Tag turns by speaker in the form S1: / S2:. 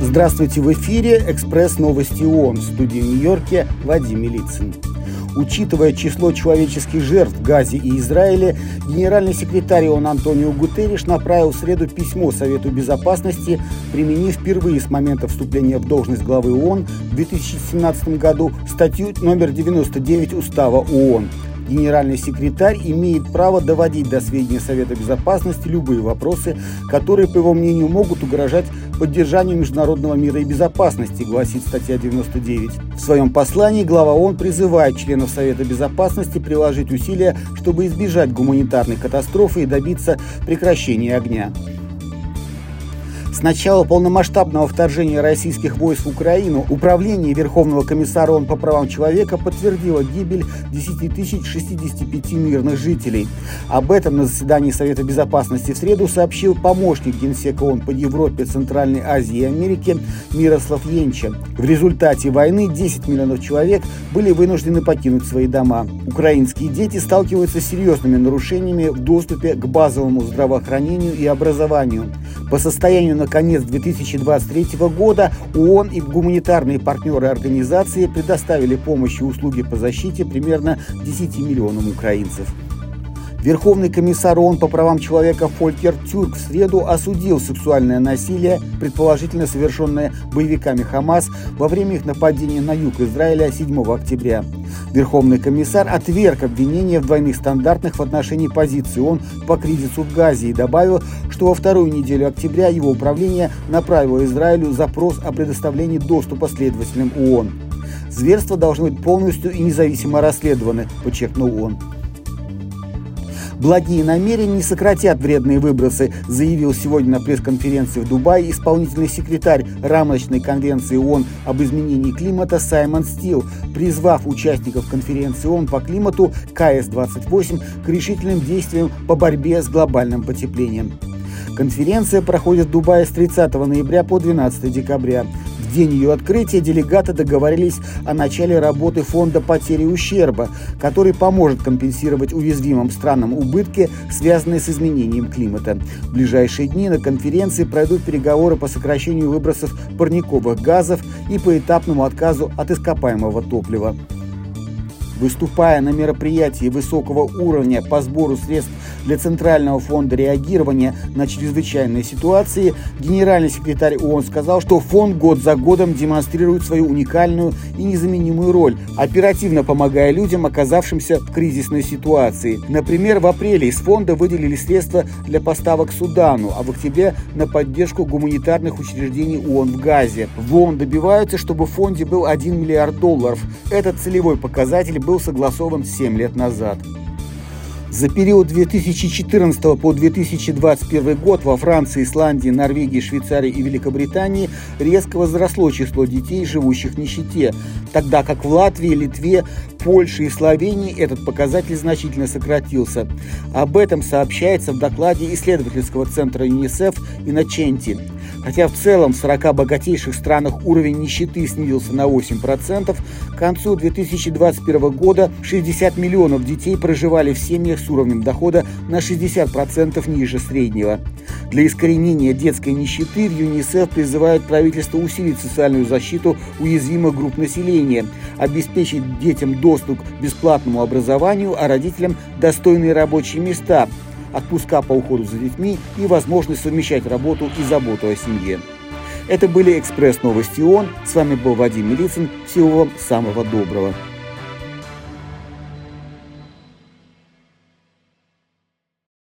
S1: Здравствуйте, в эфире «Экспресс новости ООН» в студии Нью-Йорке Вадим Милицын. Учитывая число человеческих жертв в Газе и Израиле, генеральный секретарь ООН Антонио Гутерриш направил в среду письмо Совету Безопасности, применив впервые с момента вступления в должность главы ООН в 2017 году статью номер 99 Устава ООН – Генеральный секретарь имеет право доводить до сведения Совета Безопасности любые вопросы, которые, по его мнению, могут угрожать поддержанию международного мира и безопасности, гласит статья 99. В своем послании глава ООН призывает членов Совета Безопасности приложить усилия, чтобы избежать гуманитарной катастрофы и добиться прекращения огня. С начала полномасштабного вторжения российских войск в Украину Управление Верховного комиссара ООН по правам человека подтвердило гибель 10 065 мирных жителей. Об этом на заседании Совета Безопасности в среду сообщил помощник Генсека ООН по Европе, Центральной Азии и Америке Мирослав Енча. В результате войны 10 миллионов человек были вынуждены покинуть свои дома. Украинские дети сталкиваются с серьезными нарушениями в доступе к базовому здравоохранению и образованию. По состоянию на конец 2023 года ООН и гуманитарные партнеры организации предоставили помощь и услуги по защите примерно 10 миллионам украинцев. Верховный комиссар ООН по правам человека Фолькер Тюрк в среду осудил сексуальное насилие, предположительно совершенное боевиками Хамас во время их нападения на юг Израиля 7 октября. Верховный комиссар отверг обвинения в двойных стандартах в отношении позиции ООН по кризису в Газе и добавил, что во вторую неделю октября его управление направило Израилю запрос о предоставлении доступа следователям ООН. Зверства должны быть полностью и независимо расследованы, подчеркнул он. Благие намерения не сократят вредные выбросы, заявил сегодня на пресс-конференции в Дубае исполнительный секретарь рамочной конвенции ООН об изменении климата Саймон Стил, призвав участников конференции ООН по климату КС-28 к решительным действиям по борьбе с глобальным потеплением. Конференция проходит в Дубае с 30 ноября по 12 декабря день ее открытия делегаты договорились о начале работы фонда потери ущерба, который поможет компенсировать уязвимым странам убытки, связанные с изменением климата. В ближайшие дни на конференции пройдут переговоры по сокращению выбросов парниковых газов и по этапному отказу от ископаемого топлива. Выступая на мероприятии высокого уровня по сбору средств для Центрального фонда реагирования на чрезвычайные ситуации, генеральный секретарь ООН сказал, что фонд год за годом демонстрирует свою уникальную и незаменимую роль, оперативно помогая людям, оказавшимся в кризисной ситуации. Например, в апреле из фонда выделили средства для поставок Судану, а в октябре на поддержку гуманитарных учреждений ООН в Газе. В ООН добиваются, чтобы в фонде был 1 миллиард долларов. Этот целевой показатель был согласован 7 лет назад. За период 2014 по 2021 год во Франции, Исландии, Норвегии, Швейцарии и Великобритании резко возросло число детей, живущих в нищете, тогда как в Латвии, Литве, Польше и Словении этот показатель значительно сократился. Об этом сообщается в докладе исследовательского центра ЮНИСЕФ и Наченти. Хотя в целом в 40 богатейших странах уровень нищеты снизился на 8%, к концу 2021 года 60 миллионов детей проживали в семьях с уровнем дохода на 60% ниже среднего. Для искоренения детской нищеты в ЮНИСЕФ призывают правительство усилить социальную защиту уязвимых групп населения, обеспечить детям доступ к бесплатному образованию, а родителям достойные рабочие места – отпуска по уходу за детьми и возможность совмещать работу и заботу о семье. Это были «Экспресс новости ООН». С вами был Вадим Милицын. Всего вам самого доброго.